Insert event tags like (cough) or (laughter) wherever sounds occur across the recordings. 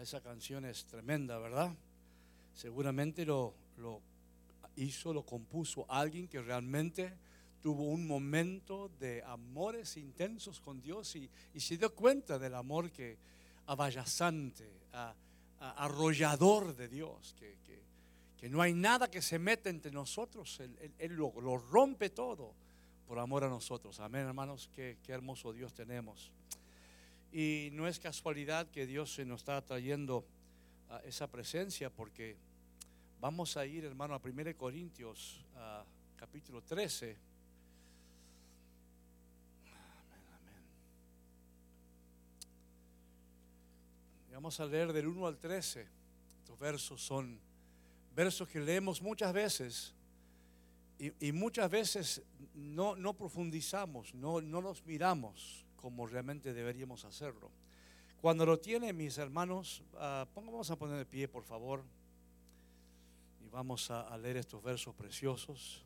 Esa canción es tremenda, ¿verdad? Seguramente lo, lo hizo, lo compuso alguien que realmente tuvo un momento de amores intensos con Dios y, se dio cuenta del amor que abayazante, arrollador de Dios, que, que, no hay nada que se meta entre nosotros, Él, lo, rompe todo por amor a nosotros. Amén, hermanos, qué, qué hermoso Dios tenemos. Y no es casualidad que Dios se nos está trayendo a esa presencia porque vamos a ir, hermano, a 1 Corintios capítulo 13. Amén, amén. vamos a leer del 1 al 13. Estos versos son versos que leemos muchas veces y, muchas veces no, no profundizamos, no, no los miramos como realmente deberíamos hacerlo. Cuando lo tienen mis hermanos, uh, vamos a poner de pie, por favor, y vamos a, leer estos versos preciosos,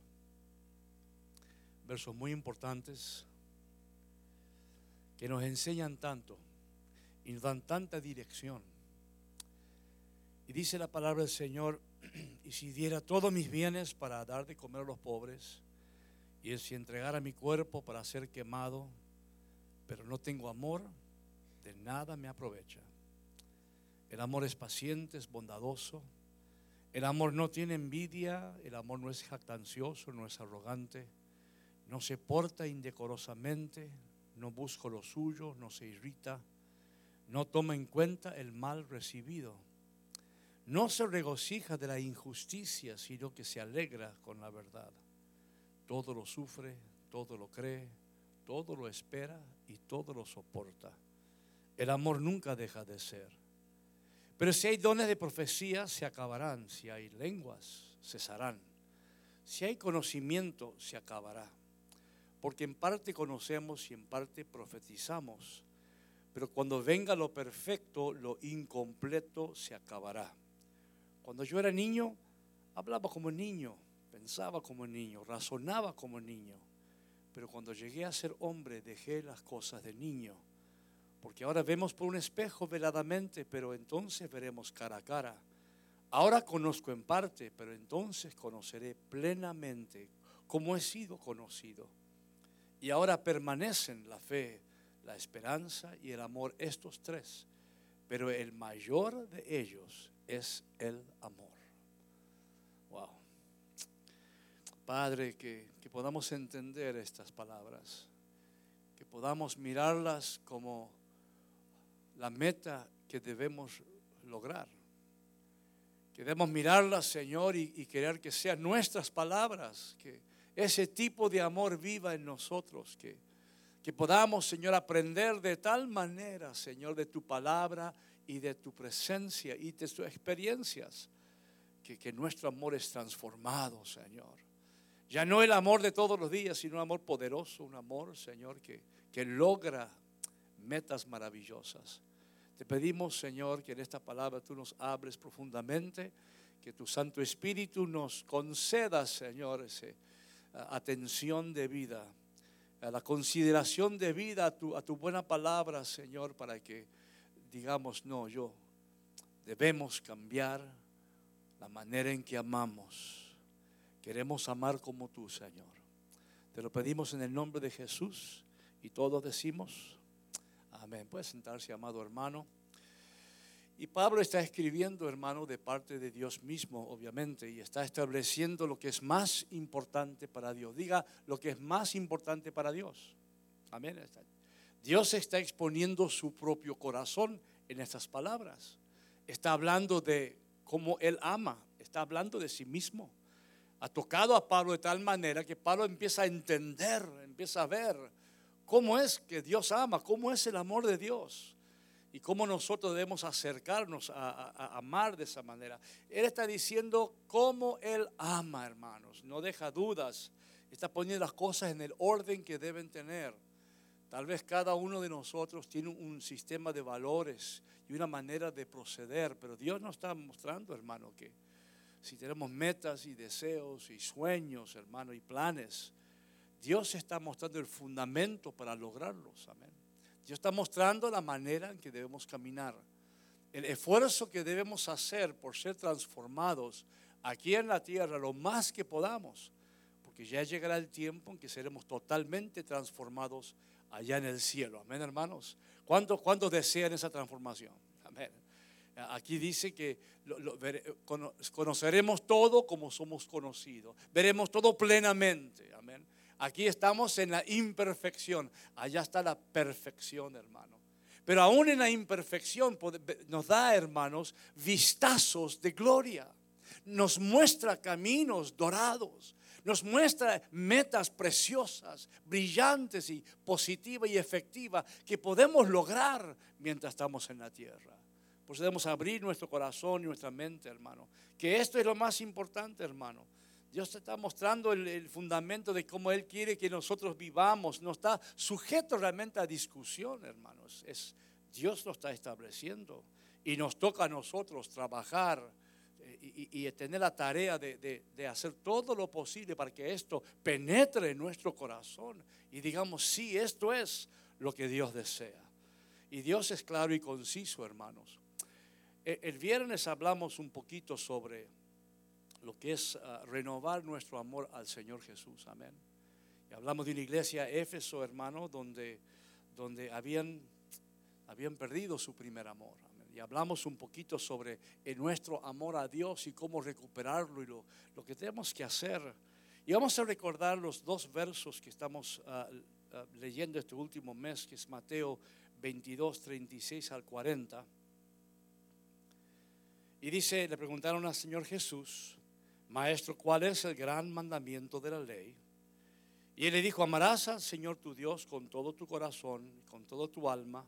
versos muy importantes, que nos enseñan tanto y nos dan tanta dirección. Y dice la palabra del Señor, (clears throat) y si diera todos mis bienes para dar de comer a los pobres, y si entregara mi cuerpo para ser quemado, pero no tengo amor, de nada me aprovecha. El amor es paciente, es bondadoso. El amor no tiene envidia, el amor no es jactancioso, no es arrogante, no se porta indecorosamente, no busca lo suyo, no se irrita, no toma en cuenta el mal recibido. No se regocija de la injusticia, sino que se alegra con la verdad. Todo lo sufre, todo lo cree, todo lo espera y todo lo soporta. El amor nunca deja de ser. Pero si hay dones de profecía, se acabarán. Si hay lenguas, cesarán. Si hay conocimiento, se acabará. Porque en parte conocemos y en parte profetizamos. Pero cuando venga lo perfecto, lo incompleto se acabará. Cuando yo era niño, hablaba como niño, pensaba como niño, razonaba como niño. Pero cuando llegué a ser hombre dejé las cosas de niño. Porque ahora vemos por un espejo veladamente, pero entonces veremos cara a cara. Ahora conozco en parte, pero entonces conoceré plenamente como he sido conocido. Y ahora permanecen la fe, la esperanza y el amor, estos tres. Pero el mayor de ellos es el amor. Padre, que, podamos entender estas palabras, que podamos mirarlas como la meta que debemos lograr. Que debemos mirarlas, Señor, y, y, querer que sean nuestras palabras, que ese tipo de amor viva en nosotros, que, que podamos, Señor, aprender de tal manera, Señor, de tu palabra y de tu presencia y de tus experiencias, que, que nuestro amor es transformado, Señor ya no el amor de todos los días, sino un amor poderoso, un amor, Señor, que, que logra metas maravillosas. Te pedimos, Señor, que en esta palabra tú nos abres profundamente, que tu Santo Espíritu nos conceda, Señor, esa atención de vida, a la consideración de vida a tu, a tu buena palabra, Señor, para que digamos, no, yo, debemos cambiar la manera en que amamos Queremos amar como tú, Señor. Te lo pedimos en el nombre de Jesús y todos decimos, amén. Puede sentarse, amado hermano. Y Pablo está escribiendo, hermano, de parte de Dios mismo, obviamente, y está estableciendo lo que es más importante para Dios. Diga lo que es más importante para Dios. Amén. Dios está exponiendo su propio corazón en estas palabras. Está hablando de cómo Él ama, está hablando de sí mismo ha tocado a Pablo de tal manera que Pablo empieza a entender, empieza a ver cómo es que Dios ama, cómo es el amor de Dios y cómo nosotros debemos acercarnos a, amar de esa manera. Él está diciendo cómo Él ama, hermanos, no deja dudas, está poniendo las cosas en el orden que deben tener. Tal vez cada uno de nosotros tiene un sistema de valores y una manera de proceder, pero Dios nos está mostrando, hermano, que si tenemos metas y deseos y sueños, hermano, y planes, Dios está mostrando el fundamento para lograrlos. Amén. Dios está mostrando la manera en que debemos caminar. el esfuerzo que debemos hacer por ser transformados aquí en la tierra lo más que podamos, porque ya llegará el tiempo en que seremos totalmente transformados allá en el cielo. Amén, hermanos. ¿Cuántos, desean esa transformación? Amén. Aquí dice que conoceremos todo como somos conocidos. Veremos todo plenamente. Amén. Aquí estamos en la imperfección. Allá está la perfección, hermano. Pero aún en la imperfección nos da, hermanos, vistazos de gloria. Nos muestra caminos dorados. Nos muestra metas preciosas, brillantes y positivas y efectivas que podemos lograr mientras estamos en la tierra. Pues debemos abrir nuestro corazón y nuestra mente, hermano. Que esto es lo más importante, hermano. Dios está mostrando el, fundamento de cómo Él quiere que nosotros vivamos. No está sujeto realmente a discusión, hermanos. Dios lo está estableciendo. Y nos toca a nosotros trabajar eh, y, tener la tarea de, de, hacer todo lo posible para que esto penetre en nuestro corazón y digamos, sí, esto es lo que Dios desea. Y Dios es claro y conciso, hermanos. E, el viernes hablamos un poquito sobre lo que es ah, renovar nuestro amor al Señor Jesús. Amén. Y hablamos de una iglesia Éfeso, hermano, donde, donde habían, habían perdido su primer amor. Y hablamos un poquito sobre nuestro amor a Dios y cómo recuperarlo y lo, lo, que tenemos que hacer. Y vamos a recordar los dos versos que estamos ah, ah, leyendo este último mes, que es Mateo 22, 36 al 40. Y dice, le preguntaron al Señor Jesús, Maestro, ¿cuál es el gran mandamiento de la ley? Y él le dijo, amarás al Señor tu Dios con todo tu corazón, con toda tu alma,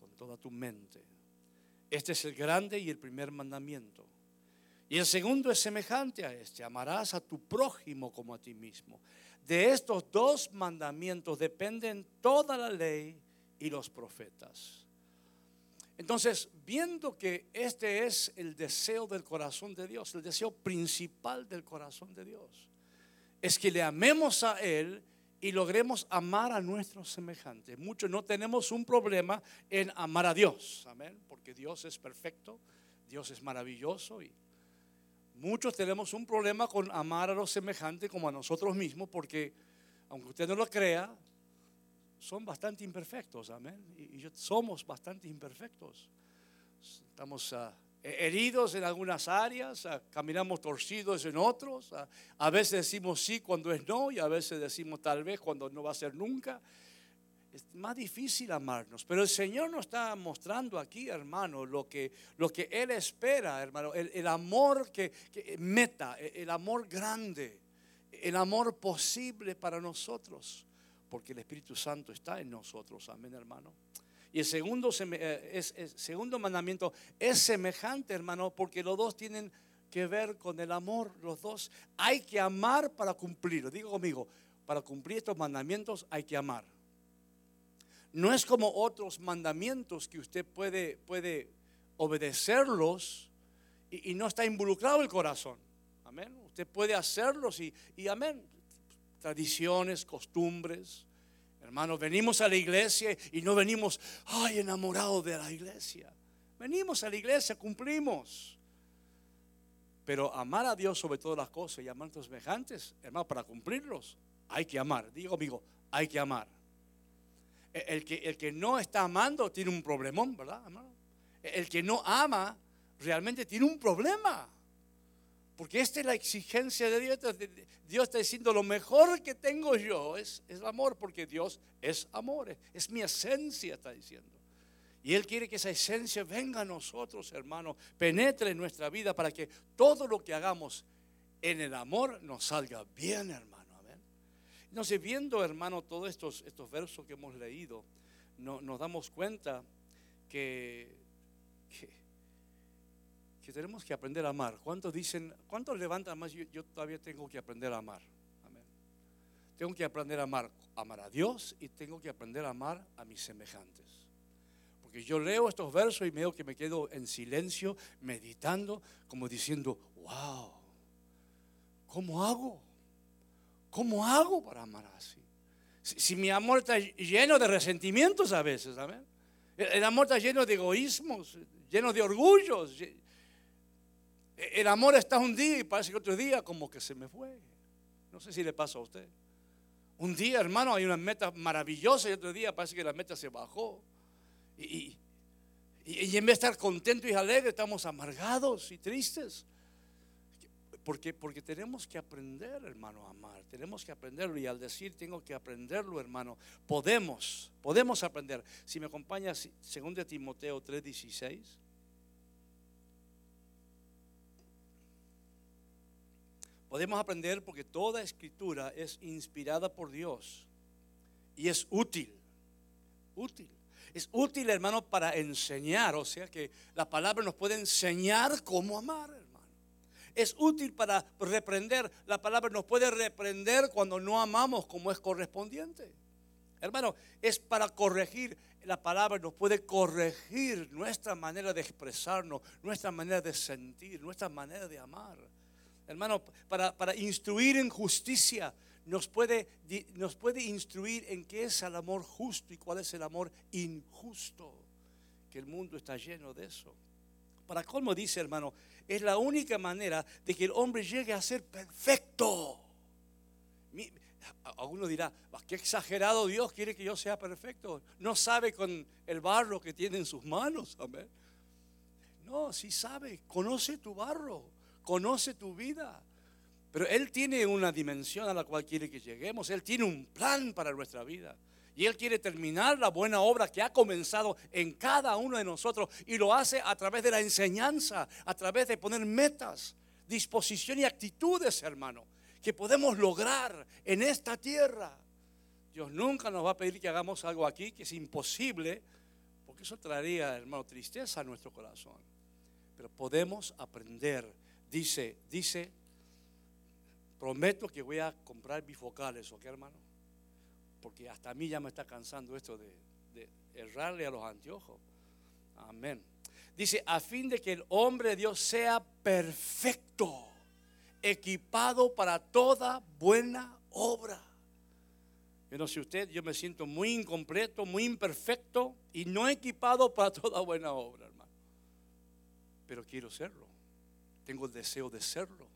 con toda tu mente. Este es el grande y el primer mandamiento. Y el segundo es semejante a este, amarás a tu prójimo como a ti mismo. De estos dos mandamientos dependen toda la ley y los profetas. Entonces, viendo que este es el deseo del corazón de Dios, el deseo principal del corazón de Dios, es que le amemos a Él y logremos amar a nuestros semejantes. Muchos no tenemos un problema en amar a Dios, amén, porque Dios es perfecto, Dios es maravilloso y muchos tenemos un problema con amar a los semejantes como a nosotros mismos, porque aunque usted no lo crea, son bastante imperfectos, amén. Y, somos bastante imperfectos. Estamos ah, heridos en algunas áreas, ah, caminamos torcidos en otros. Ah, a veces decimos sí cuando es no y a veces decimos tal vez cuando no va a ser nunca. Es más difícil amarnos, pero el Señor nos está mostrando aquí, hermano, lo que, lo que Él espera, hermano, el, amor que, que meta, el amor grande, el amor posible para nosotros porque el Espíritu Santo está en nosotros. Amén, hermano. Y el segundo, eh, es, segundo mandamiento es semejante, hermano, porque los dos tienen que ver con el amor. Los dos hay que amar para cumplirlo. Digo conmigo, para cumplir estos mandamientos hay que amar. No es como otros mandamientos que usted puede, puede obedecerlos y, no está involucrado el corazón. Amén. Usted puede hacerlos y, y amén tradiciones, costumbres. Hermanos, venimos a la iglesia y no venimos, ay, enamorados de la iglesia. Venimos a la iglesia, cumplimos. Pero amar a Dios sobre todas las cosas y amar a los semejantes, hermano, para cumplirlos, hay que amar. Digo, amigo, hay que amar. E, el que, el que no está amando tiene un problemón, ¿verdad, hermano? E, el que no ama realmente tiene un problema. Porque esta es la exigencia de Dios. Dios está diciendo, lo mejor que tengo yo es, el amor, porque Dios es amor, es, mi esencia, está diciendo. Y Él quiere que esa esencia venga a nosotros, hermano, penetre en nuestra vida para que todo lo que hagamos en el amor nos salga bien, hermano. Amén. Entonces, viendo, hermano, todos estos, versos que hemos leído, nos damos cuenta que tenemos que aprender a amar. ¿Cuántos dicen, cuántos levantan más? Yo, todavía tengo que aprender a amar. Tengo que aprender a amar, amar a Dios y tengo que aprender a amar a mis semejantes. Porque yo leo estos versos y veo que me quedo en silencio, meditando, como diciendo, wow, ¿cómo hago? ¿Cómo hago para amar así? Si, si mi amor está lleno de resentimientos a veces, amén. El amor está lleno de egoísmos, lleno de orgullos. El amor está un día y parece que otro día como que se me fue. No sé si le pasa a usted. Un día, hermano, hay una meta maravillosa y otro día parece que la meta se bajó. Y, en vez de estar contentos y alegres, estamos amargados y tristes. Porque, porque tenemos que aprender, hermano, a amar. Tenemos que aprenderlo. Y al decir tengo que aprenderlo, hermano, podemos, podemos aprender. Si me acompañas, 2 Timoteo 3:16. Podemos aprender porque toda escritura es inspirada por Dios y es útil. Útil. Es útil, hermano, para enseñar. O sea que la palabra nos puede enseñar cómo amar es útil para reprender. La palabra nos puede reprender cuando no amamos como es correspondiente. Hermano, es para corregir. La palabra nos puede corregir nuestra manera de expresarnos, nuestra manera de sentir, nuestra manera de amar. Hermano, para, para instruir en justicia, nos puede, nos puede instruir en qué es el amor justo y cuál es el amor injusto. Que el mundo está lleno de eso. Para cómo dice, hermano, es la única manera de que el hombre llegue a ser perfecto. Alguno dirá, qué exagerado Dios quiere que yo sea perfecto. No sabe con el barro que tiene en sus manos. Amén. No, sí sabe, conoce tu barro, conoce tu vida. Pero Él tiene una dimensión a la cual quiere que lleguemos. Él tiene un plan para nuestra vida. Y Él quiere terminar la buena obra que ha comenzado en cada uno de nosotros y lo hace a través de la enseñanza, a través de poner metas, disposición y actitudes, hermano, que podemos lograr en esta tierra. Dios nunca nos va a pedir que hagamos algo aquí que es imposible, porque eso traería, hermano, tristeza a nuestro corazón. Pero podemos aprender. Dice, dice, prometo que voy a comprar bifocales, ¿ok, hermano? porque hasta a mí ya me está cansando esto de, errarle a los anteojos. Amén. Dice, a fin de que el hombre de Dios sea perfecto, equipado para toda buena obra. Yo no sé usted, yo me siento muy incompleto, muy imperfecto y no equipado para toda buena obra, hermano. Pero quiero serlo. Tengo el deseo de serlo.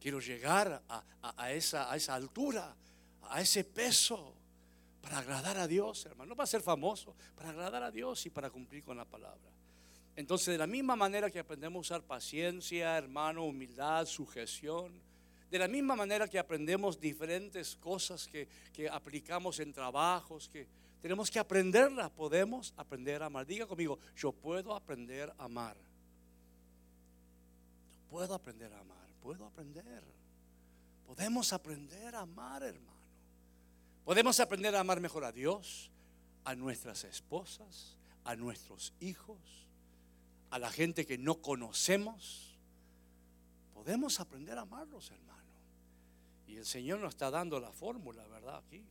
Quiero llegar a, esa, altura, a ese peso para agradar a Dios, hermano, no para ser famoso, para agradar a Dios y para cumplir con la palabra. Entonces, de la misma manera que aprendemos a usar paciencia, hermano, humildad, sujeción, de la misma manera que aprendemos diferentes cosas que, que aplicamos en trabajos, que tenemos que aprenderlas, podemos aprender a amar. Diga conmigo, yo puedo aprender a amar. Puedo aprender a amar, puedo aprender. Podemos aprender a amar, hermano. Podemos aprender a amar mejor a Dios, a nuestras esposas, a nuestros hijos, a la gente que no conocemos. Podemos aprender a amarlos, hermano. Y el Señor nos está dando la fórmula, ¿verdad? Aquí.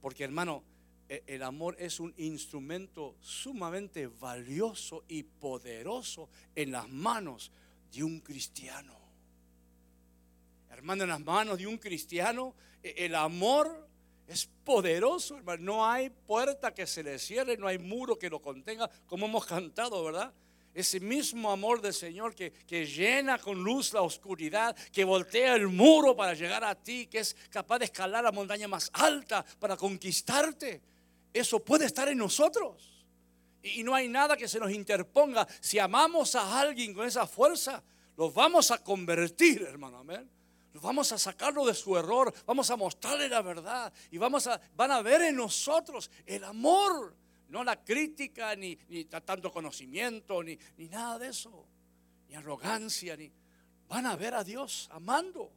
Porque, hermano, e, el amor es un instrumento sumamente valioso y poderoso en las manos de un cristiano. Hermano, en las manos de un cristiano, e, el amor es poderoso, hermano. No hay puerta que se le cierre, no hay muro que lo contenga, como hemos cantado, ¿verdad? Ese mismo amor del Señor que, que, llena con luz la oscuridad, que voltea el muro para llegar a ti, que es capaz de escalar la montaña más alta para conquistarte. Eso puede estar en nosotros. Y, no hay nada que se nos interponga. Si amamos a alguien con esa fuerza, los vamos a convertir, hermano. Amén. Vamos a sacarlo de su error, vamos a mostrarle la verdad y vamos a, van a ver en nosotros el amor, no la crítica, ni, ni tanto conocimiento, ni, ni nada de eso, ni arrogancia, ni van a ver a Dios amando.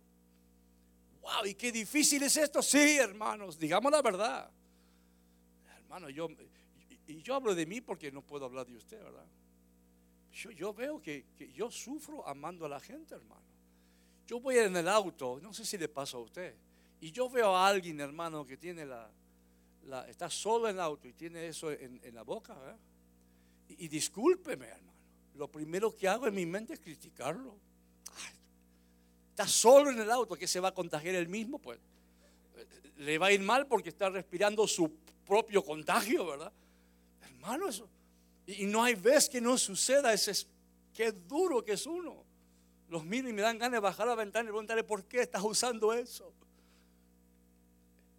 Wow, y qué difícil es esto. Sí, hermanos, digamos la verdad. Hermano, yo y yo hablo de mí porque no puedo hablar de usted, ¿verdad? Yo, yo veo que, que yo sufro amando a la gente, hermano. Yo voy en el auto, no sé si le pasa a usted, y yo veo a alguien, hermano, que tiene la, está solo en el auto y tiene eso en, la boca, Y, discúlpeme, hermano, lo primero que hago en mi mente es criticarlo. está solo en el auto, que se va a contagiar él mismo, pues le va a ir mal porque está respirando su propio contagio, ¿verdad? Hermano, eso, Y no hay vez que no suceda. Ese es, qué duro que es uno. Los miro y me dan ganas de bajar la ventana y preguntarle por qué estás usando eso.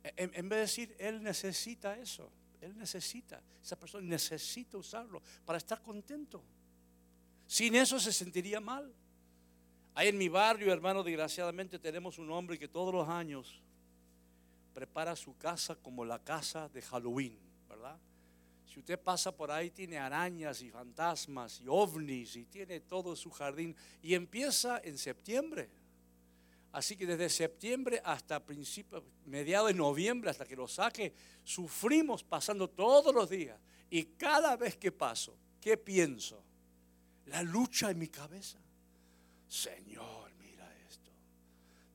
En, en vez de decir, Él necesita eso. Él necesita, esa persona necesita usarlo para estar contento. Sin eso se sentiría mal. Ahí en mi barrio, hermano, desgraciadamente tenemos un hombre que todos los años prepara su casa como la casa de Halloween. Si usted pasa por ahí, tiene arañas y fantasmas y ovnis y tiene todo su jardín. Y empieza en septiembre. Así que desde septiembre hasta principios, mediados de noviembre, hasta que lo saque, sufrimos pasando todos los días. Y cada vez que paso, ¿qué pienso? La lucha en mi cabeza. Señor, mira esto.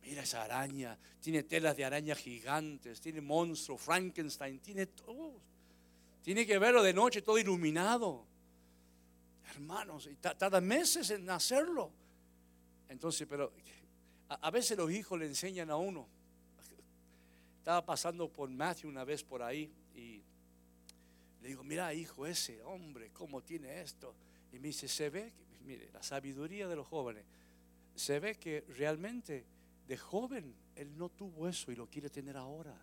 Mira esa araña. Tiene telas de araña gigantes. Tiene monstruo, Frankenstein. Tiene todo. Tiene que verlo de noche todo iluminado. Hermanos, y tarda meses en hacerlo. Entonces, pero a, veces los hijos le enseñan a uno. Estaba pasando por Matthew una vez por ahí y le digo, mira hijo, ese hombre, ¿cómo tiene esto? Y me dice, se ve, mire, la sabiduría de los jóvenes, se ve que realmente de joven él no tuvo eso y lo quiere tener ahora.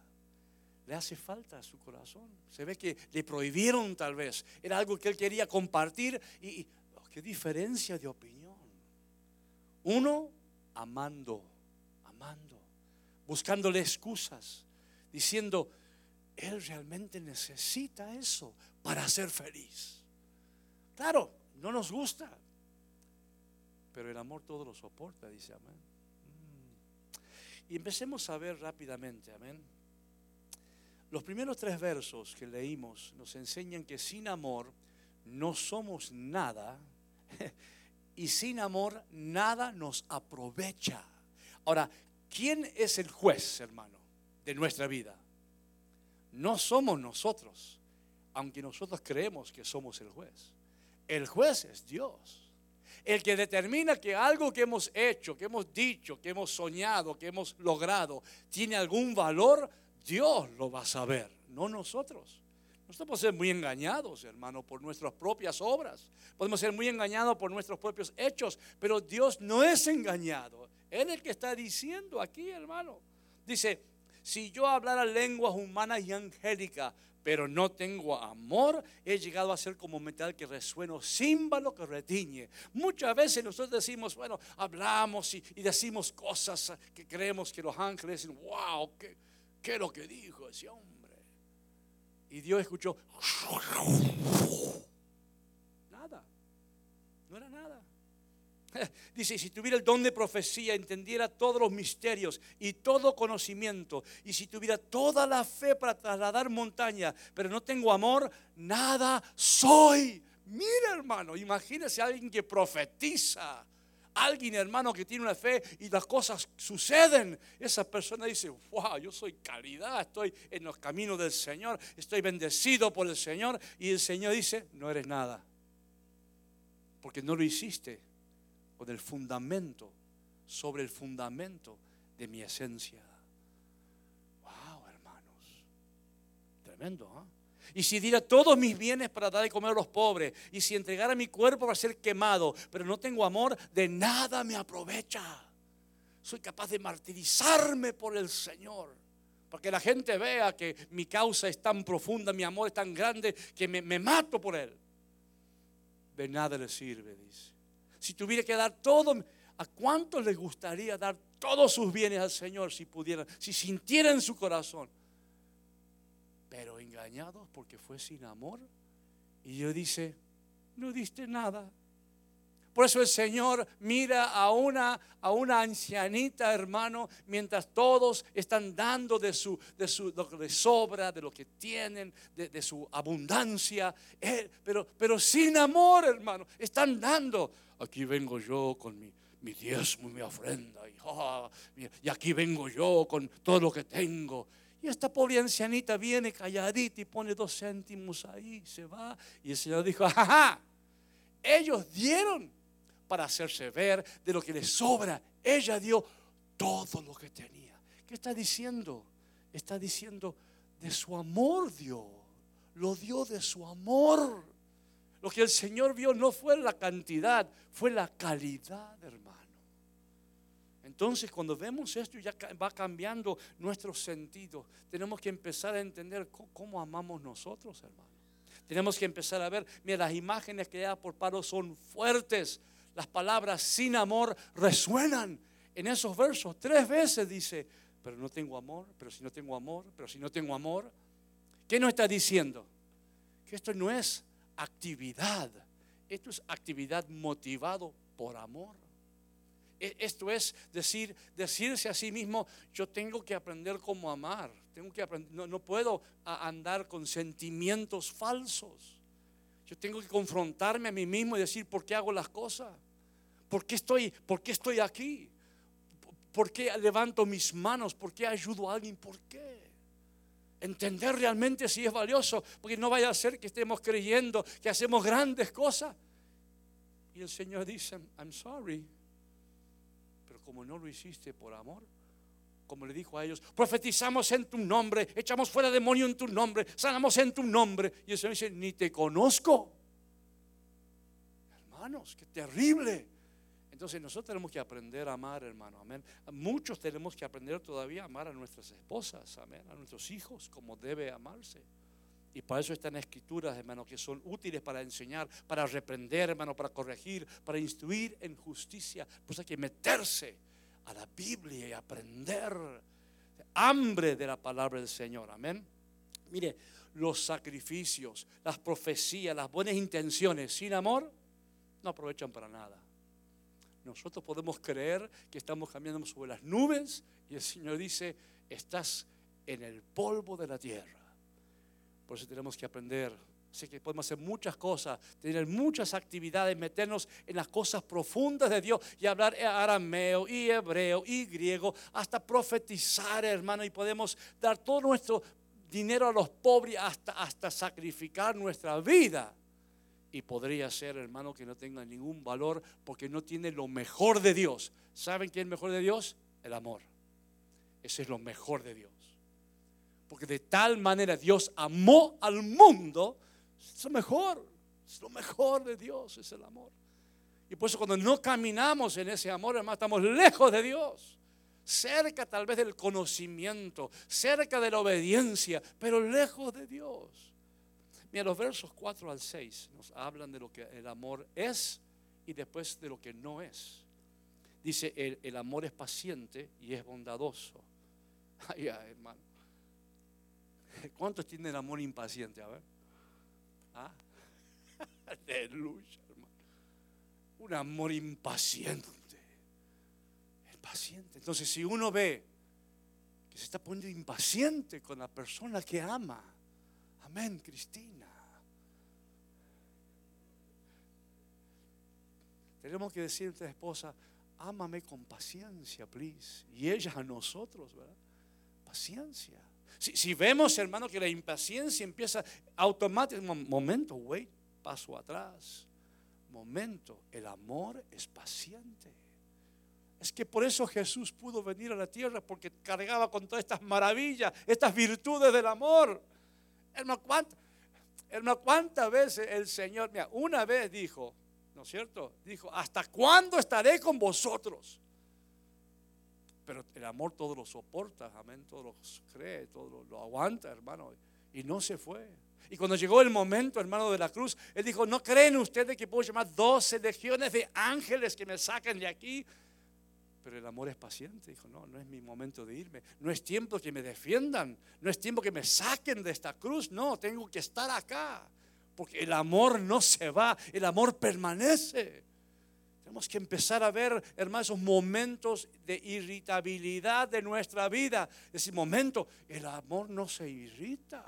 Le hace falta a su corazón. Se ve que le prohibieron tal vez. Era algo que él quería compartir y, oh, qué diferencia de opinión. Uno amando, amando, buscándole excusas, diciendo, Él realmente necesita eso para ser feliz. Claro, no nos gusta, pero el amor todo lo soporta, dice amén. Mm. Y empecemos a ver rápidamente, amén. Los primeros tres versos que leímos nos enseñan que sin amor no somos nada (laughs) y sin amor nada nos aprovecha. Ahora, ¿quién es el juez, hermano, de nuestra vida? No somos nosotros, aunque nosotros creemos que somos el juez. El juez es Dios. El que determina que algo que hemos hecho, que hemos dicho, que hemos soñado, que hemos logrado, tiene algún valor, Dios lo va a saber, no nosotros. Nosotros podemos ser muy engañados, hermano, por nuestras propias obras. Podemos ser muy engañados por nuestros propios hechos, pero Dios no es engañado. Él es el que está diciendo aquí, hermano. Dice, si yo hablara lenguas humanas y angélicas, pero no tengo amor, he llegado a ser como metal que resueno, címbalo que retiñe. Muchas veces nosotros decimos, bueno, hablamos y, decimos cosas que creemos que los ángeles dicen, wow, ¿qué, qué es lo que dijo ese hombre? Y Dios escuchó. Nada. No era nada. (laughs) Dice, si tuviera el don de profecía, entendiera todos los misterios y todo conocimiento, y si tuviera toda la fe para trasladar montaña, pero no tengo amor, nada soy. Mira hermano, imagínese a alguien que profetiza alguien, hermano, que tiene una fe y las cosas suceden, esa persona dice, wow, yo soy calidad, estoy en los caminos del Señor, estoy bendecido por el Señor. Y el Señor dice, no eres nada, porque no lo hiciste con el fundamento, sobre el fundamento de mi esencia. Wow, hermanos, tremendo, ¿ah? Y si diera todos mis bienes para dar de comer a los pobres, y si entregara mi cuerpo para ser quemado, pero no tengo amor, de nada me aprovecha. Soy capaz de martirizarme por el Señor. Para que la gente vea que mi causa es tan profunda, mi amor es tan grande, que me, me mato por Él. De nada le sirve, dice. Si tuviera que dar todo, ¿a cuántos les gustaría dar todos sus bienes al Señor si pudieran, si sintieran en su corazón? Pero engañados porque fue sin amor. Y Dios dice, no diste nada. Por eso el Señor mira a una, a una ancianita, hermano, mientras todos están dando de, su, de, su, lo que sobra, de lo que tienen, de, su abundancia. pero, pero sin amor, hermano, están dando. Aquí vengo yo con mi, mi diezmo y mi ofrenda. Y, ah, y aquí vengo yo con todo lo que tengo. Y esta pobre ancianita viene calladita y pone dos céntimos ahí, se va. Y el Señor dijo, ajá, ellos dieron para hacerse ver de lo que les sobra. Ella dio todo lo que tenía. ¿Qué está diciendo? Está diciendo de su amor dio. Lo dio de su amor. Lo que el Señor vio no fue la cantidad, fue la calidad, hermano. Entonces, cuando vemos esto, ya va cambiando nuestro sentido. Tenemos que empezar a entender cómo, amamos nosotros, hermano. Tenemos que empezar a ver, mira, las imágenes da por Pablo son fuertes. Las palabras sin amor resuenan en esos versos. Tres veces dice, pero no tengo amor, pero si no tengo amor, pero si no tengo amor. ¿Qué nos está diciendo? Que esto no es actividad, esto es actividad motivado por amor. E, esto es decir, decirse a sí mismo, yo tengo que aprender cómo amar, tengo que aprender, no, no puedo andar con sentimientos falsos. Yo tengo que confrontarme a mí mismo y decir, ¿por qué hago las cosas? ¿Por qué estoy, por qué estoy aquí? ¿Por qué levanto mis manos? ¿Por qué ayudo a alguien? ¿Por qué? Entender realmente si es valioso, porque no vaya a ser que estemos creyendo que hacemos grandes cosas. Y el Señor dice, I'm sorry, como no lo hiciste por amor, como le dijo a ellos, profetizamos en tu nombre, echamos fuera demonio en tu nombre, sanamos en tu nombre. Y el Señor dice, ni te conozco. Hermanos, qué terrible. Entonces nosotros tenemos que aprender a amar, hermano, amén. Muchos tenemos que aprender todavía a amar a nuestras esposas, amén, a nuestros hijos como debe amarse. Y para eso están escrituras, hermano, que son útiles para enseñar, para reprender, hermano, para corregir, para instruir en justicia. Pues hay que meterse a la Biblia y aprender hambre de la palabra del Señor, amén. Mire, los sacrificios, las profecías, las buenas intenciones sin amor no aprovechan para nada. Nosotros podemos creer que estamos caminando sobre las nubes y el Señor dice, estás en el polvo de la tierra. Por eso tenemos que aprender. Sé que podemos hacer muchas cosas, tener muchas actividades, meternos en las cosas profundas de Dios y hablar arameo y hebreo y griego, hasta profetizar, hermano, y podemos dar todo nuestro dinero a los pobres hasta, hasta sacrificar nuestra vida y podría ser, hermano, que no tenga ningún valor porque no tiene lo mejor de Dios. ¿Saben qué es el mejor de Dios? El amor. Ese es lo mejor de Dios. Porque de tal manera Dios amó al mundo, es lo mejor, es lo mejor de Dios, es el amor. Y por eso cuando no caminamos en ese amor, hermano, estamos lejos de Dios. Cerca tal vez del conocimiento, cerca de la obediencia, pero lejos de Dios. Mira, los versos 4 al 6 nos hablan de lo que el amor es y después de lo que no es. Dice, el, amor es paciente y es bondadoso. (laughs) Ay, ay, hermano. (laughs) ¿Cuántos tienen amor impaciente? A ver. ¿Ah? (laughs) Aleluya, hermano. Un amor impaciente. Impaciente. Entonces, si uno ve que se está poniendo impaciente con la persona que ama, amén, Cristina Tenemos que nuestra esposa, ámame con paciencia, please. Y ella a nosotros, ¿verdad? Paciencia. Si, vemos, hermano, que la impaciencia empieza automáticamente, momento, wait, paso atrás. Momento, el amor es paciente. Es que por eso Jesús pudo venir a la tierra, porque cargaba con todas estas maravillas, estas virtudes del amor. Hermano, ¿cuántas, hermano, ¿cuántas veces el Señor, mira, una vez dijo, ¿no es cierto? Dijo, ¿hasta cuándo estaré con vosotros? Pero el amor todo lo soporta, amén, todo lo cree, todo lo, aguanta, hermano, y no se fue. Y cuando llegó el momento, hermano, de la cruz, él dijo, ¿no creen ustedes que puedo llamar 12 legiones de ángeles que me saquen de aquí? Pero el amor es paciente. Dijo, no, no es mi momento de irme. No es tiempo que me defiendan. No es tiempo que me saquen de esta cruz. No, tengo que estar acá. Porque el amor no se va, el amor permanece. Tenemos que empezar a ver, hermanos, esos momentos de irritabilidad de nuestra vida. Ese momento, el amor no se irrita.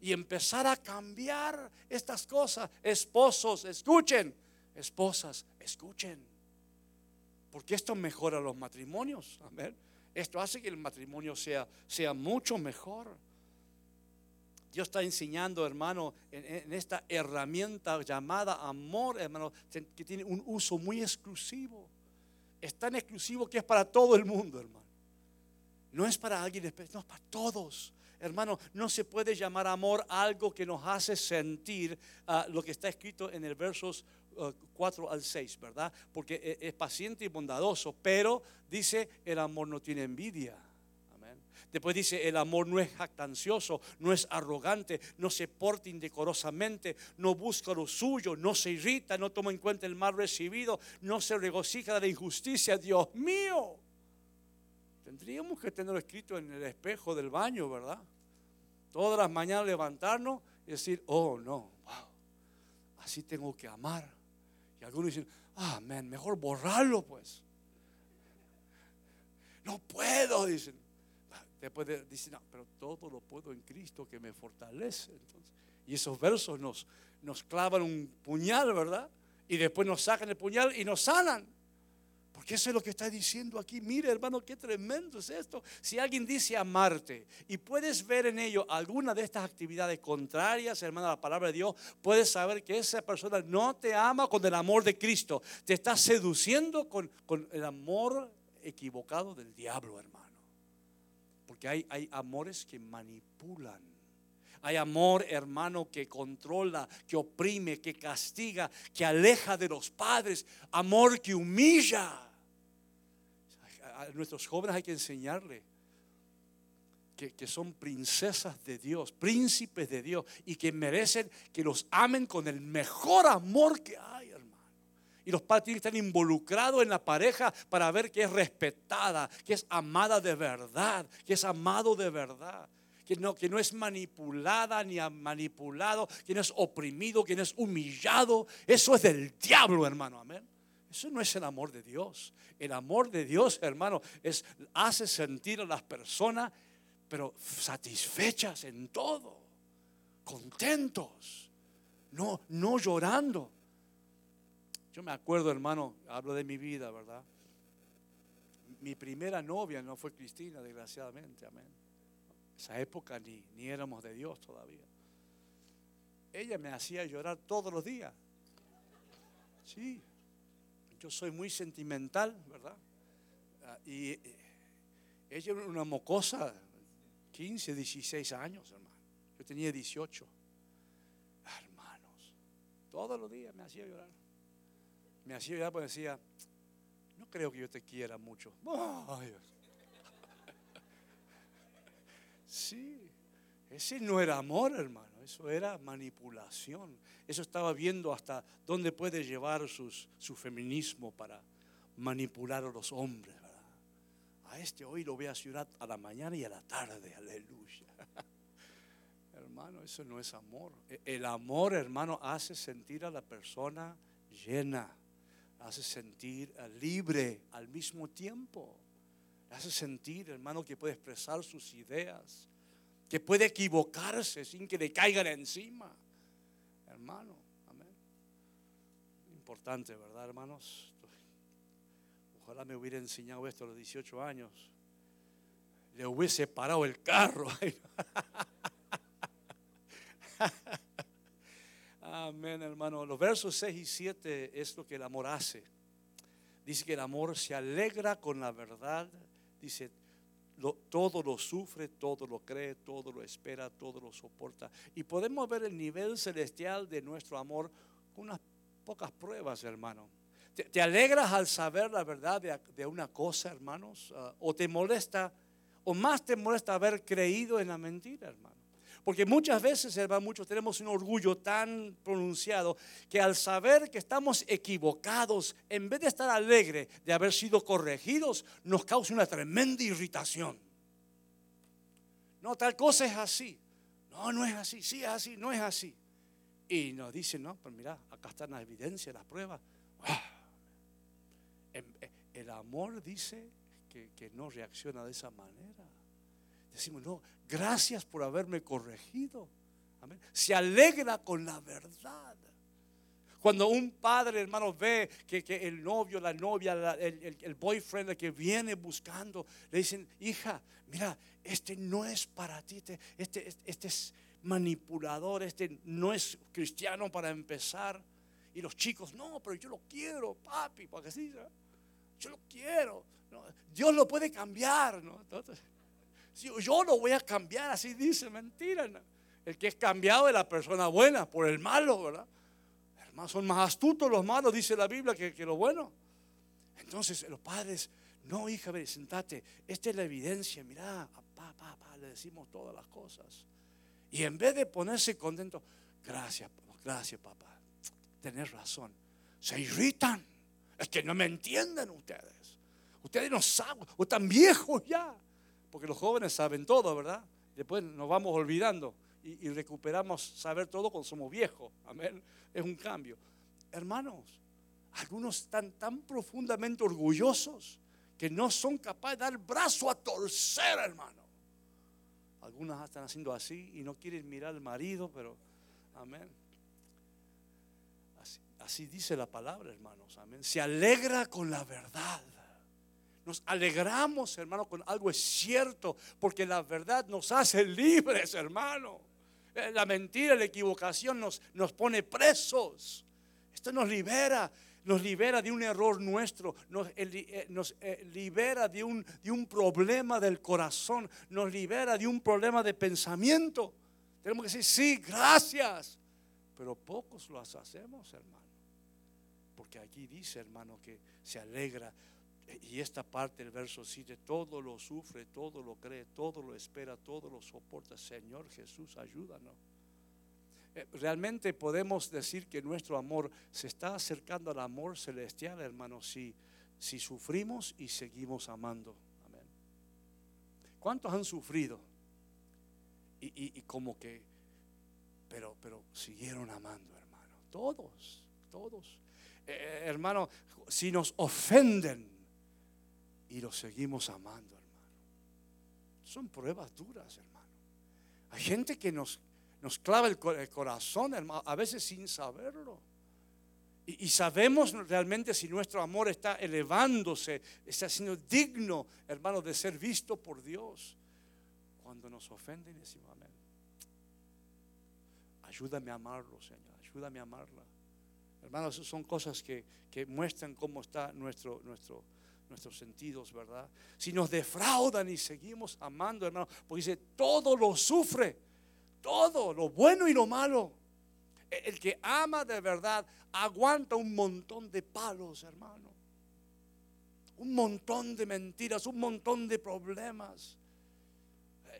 Y empezar a cambiar estas cosas. Esposos, escuchen. Esposas, escuchen. Porque esto mejora los matrimonios. Amén. Esto hace que el matrimonio sea, sea mucho mejor. Dios está enseñando, hermano, en, esta herramienta llamada amor, hermano, que tiene un uso muy exclusivo. Es tan exclusivo que es para todo el mundo, hermano. No es para alguien especial, no, es para todos. hermano, no se puede llamar amor algo que nos hace sentir ah, lo que está escrito en el versos 4 ah, al 6, ¿verdad? Porque e, es paciente y bondadoso, pero dice, el amor no tiene envidia. Después dice, el amor no es jactancioso, no es arrogante, no se porta indecorosamente, no busca lo suyo, no se irrita, no toma en cuenta el mal recibido, no se regocija de la injusticia. Dios mío, tendríamos que tenerlo escrito en el espejo del baño, ¿verdad? Todas las mañanas levantarnos y decir, oh no, wow, así tengo que amar. Y algunos dicen, ah, mejor borrarlo pues. No puedo, dicen. Después de, dice, no, pero todo lo puedo en Cristo que me fortalece. Entonces, y esos versos nos, clavan un puñal, ¿verdad? Y después nos sacan el puñal y nos sanan. Porque eso es lo que está diciendo aquí. Mire, hermano, qué tremendo es esto. Si alguien dice amarte y puedes ver en ello alguna de estas actividades contrarias, hermano, a la palabra de Dios, puedes saber que esa persona no te ama con el amor de Cristo. Te está seduciendo con el amor equivocado del diablo, hermano. Porque hay, hay amores que manipulan. Hay amor, hermano, que controla, que oprime, que castiga, que aleja de los padres. Amor que humilla. A nuestros jóvenes hay que enseñarle que, que, son princesas de Dios, príncipes de Dios y que merecen que los amen con el mejor amor que hay y los padres tienen que estar involucrados en la pareja para ver que es respetada, que es amada de verdad, que es amado de verdad. Que no, que no es manipulada ni manipulado, que no es oprimido, que no es humillado. Eso es del diablo, hermano. Amén. Eso no es el amor de Dios. El amor de Dios, hermano, es hace sentir a las personas, pero satisfechas en todo, contentos, no, no llorando. Yo me acuerdo, hermano, hablo de mi vida, ¿verdad? Mi primera novia no fue Cristina, desgraciadamente, amén. Esa época ni, ni éramos de Dios todavía. Ella me hacía llorar todos los días. Sí, yo soy muy sentimental, ¿verdad? Ah, y eh, ella era una mocosa, 15, 16 años, hermano. Yo tenía 18. Hermanos, todos los días me hacía llorar me hacía llorar porque decía, no creo que yo te quiera mucho. Sí, ese no era amor, hermano, eso era manipulación. Eso estaba viendo hasta dónde puede llevar su feminismo para manipular a los hombres. A este hoy lo voy a llorar a la mañana y a la tarde, aleluya. (laughs) hermano, eso no es amor. E, el amor, hermano, hace sentir a la persona llena hace sentir eh, libre al mismo tiempo. hace sentir, hermano, que puede expresar sus ideas, que puede equivocarse sin que le caigan encima. Hermano, amén. Importante, ¿verdad, hermanos? Ojalá me hubiera enseñado esto a los 18 años. Le hubiese parado el carro. (laughs) Amén, hermano. Los versos 6 y 7 es lo que el amor hace. Dice que el amor se alegra con la verdad. Dice, todo lo sufre, todo lo cree, todo lo espera, todo lo soporta. Y podemos ver el nivel celestial de nuestro amor con unas pocas pruebas, hermano. ¿Te, alegras al saber la verdad de, una cosa, hermanos? Ah, ¿O te molesta, o más te molesta haber creído en la mentira, hermano? Porque muchas veces, hermano, muchos tenemos un orgullo tan pronunciado que al saber que estamos equivocados, en vez de estar alegre de haber sido corregidos, nos causa una tremenda irritación. No, tal cosa es así. No, no es así. Sí es así, no es así. Y nos dicen, no, pues mira, acá están las evidencias, las pruebas. Ah. Eh, el amor dice que, que no reacciona de esa manera. Decimos, no, gracias por haberme corregido. Se alegra con la verdad. Cuando un padre, hermano, ve que, el novio, la novia, el, el, boyfriend que viene buscando, le dicen, hija, mira, este no es para ti, este, este, este es manipulador, este no es cristiano para empezar. Y los chicos, no, pero yo lo quiero, papi, para que yo lo quiero. Dios lo puede cambiar, ¿no? Entonces, yo lo voy a cambiar, así dice, mentira. El que es cambiado es la persona buena por el malo, ¿verdad? Hermanos, son más astutos los malos, dice la Biblia, que, que lo bueno. Entonces los padres, no hija, ve, sentate, esta es la evidencia, mira, papá, papá, le decimos todas las cosas. Y en vez de ponerse contento, gracias, gracias papá, tenés razón, se irritan, es que no me entienden ustedes. Ustedes no saben, o están viejos ya, porque los jóvenes saben todo, ¿verdad? Después nos vamos olvidando y, recuperamos saber todo cuando somos viejos, amén, es un cambio. Hermanos, algunos están tan profundamente orgullosos que no son capaces de dar brazo a torcer, hermano. Algunas están haciendo así y no quieren mirar al marido, pero amén. Así, así dice la palabra, hermanos. Amén. Se alegra con la verdad. Nos alegramos, hermano, con algo es cierto, porque la verdad nos hace libres, hermano. Eh, la mentira, la equivocación nos, nos pone presos. Esto nos libera nos libera de un error nuestro, nos, eh, eh, libera de un, de un problema del corazón, nos libera de un problema de pensamiento. Tenemos que decir, sí, gracias. Pero pocos lo hacemos, hermano. Porque aquí dice, hermano, que se alegra. Y esta parte del verso 7, todo lo sufre, todo lo cree, todo lo espera, todo lo soporta. Señor Jesús, ayúdanos. Eh, realmente podemos decir que nuestro amor se está acercando al amor celestial, hermano, si, si sufrimos y seguimos amando. Amén. ¿Cuántos han sufrido? Y, como que, pero, pero siguieron amando, hermano. Todos, todos. Eh, eh, hermano, si nos ofenden y los seguimos amando, hermano. Son pruebas duras, hermano. Hay gente que nos, nos clava el, corazón, hermano, a veces sin saberlo. Y, y, sabemos realmente si nuestro amor está elevándose, está siendo digno, hermano, de ser visto por Dios. Cuando nos ofenden, decimos amén. Ayúdame a amarlo, Señor, ayúdame a amarla. Hermanos, son cosas que, que muestran cómo está nuestro, nuestro, nuestros sentidos, ¿verdad? Si nos defraudan y seguimos amando, hermano, porque dice, todo lo sufre todo, lo bueno y lo malo. El que ama de verdad aguanta un montón de palos, hermano. Un montón de mentiras, un montón de problemas.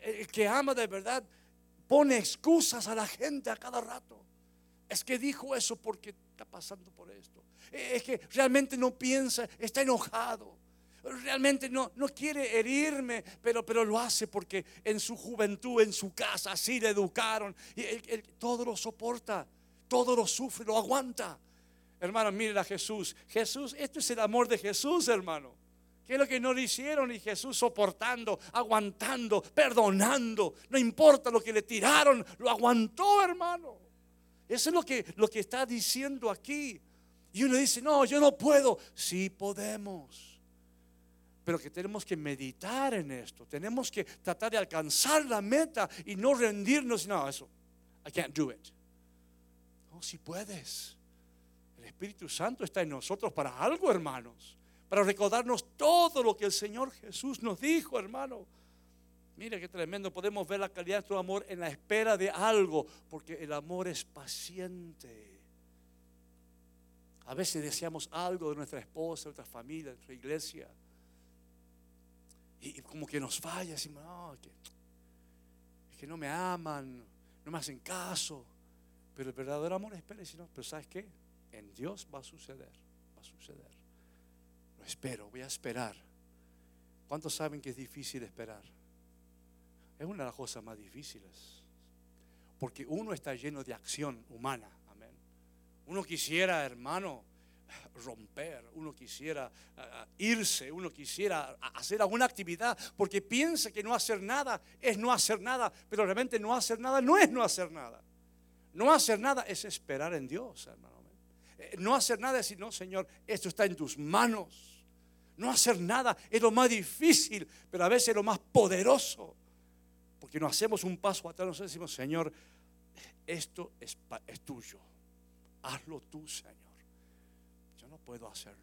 El que ama de verdad pone excusas a la gente a cada rato. Es que dijo eso porque está pasando por esto. Es que realmente no piensa, está enojado realmente no, no quiere herirme, pero, pero lo hace porque en su juventud, en su casa, así le educaron. Y él, todo lo soporta, todo lo sufre, lo aguanta. Hermano, mire a Jesús. Jesús, esto es el amor de Jesús, hermano. ¿Qué es lo que no le hicieron? Y Jesús soportando, aguantando, perdonando. No importa lo que le tiraron, lo aguantó, hermano. Eso es lo que, lo que está diciendo aquí. Y uno dice, no, yo no puedo. Sí podemos pero que tenemos que meditar en esto, tenemos que tratar de alcanzar la meta y no rendirnos, no, eso, I can't do it. No, si puedes. El Espíritu Santo está en nosotros para algo, hermanos, para recordarnos todo lo que el Señor Jesús nos dijo, hermano. Mire qué tremendo, podemos ver la calidad de nuestro amor en la espera de algo, porque el amor es paciente. A veces deseamos algo de nuestra esposa, de nuestra familia, de nuestra iglesia y, como que nos falla, decimos, no, es que no me aman, no me hacen caso. Pero el verdadero amor espera y no, pero ¿sabes qué? En Dios va a suceder, va a suceder. Lo espero, voy a esperar. ¿Cuántos saben que es difícil esperar? Es una de las cosas más difíciles. Porque uno está lleno de acción humana. Amén. Uno quisiera, hermano, romper, uno quisiera irse, uno quisiera hacer alguna actividad porque piensa que no hacer nada es no hacer nada, pero realmente no hacer nada no es no hacer nada. No hacer nada es esperar en Dios, hermano. Eh, no hacer nada es decir, no, Señor, esto está en tus manos. No hacer nada es lo más difícil, pero a veces lo más poderoso. Porque no hacemos un paso atrás, nos decimos, Señor, esto es, tuyo. Hazlo tú, Señor puedo hacerlo.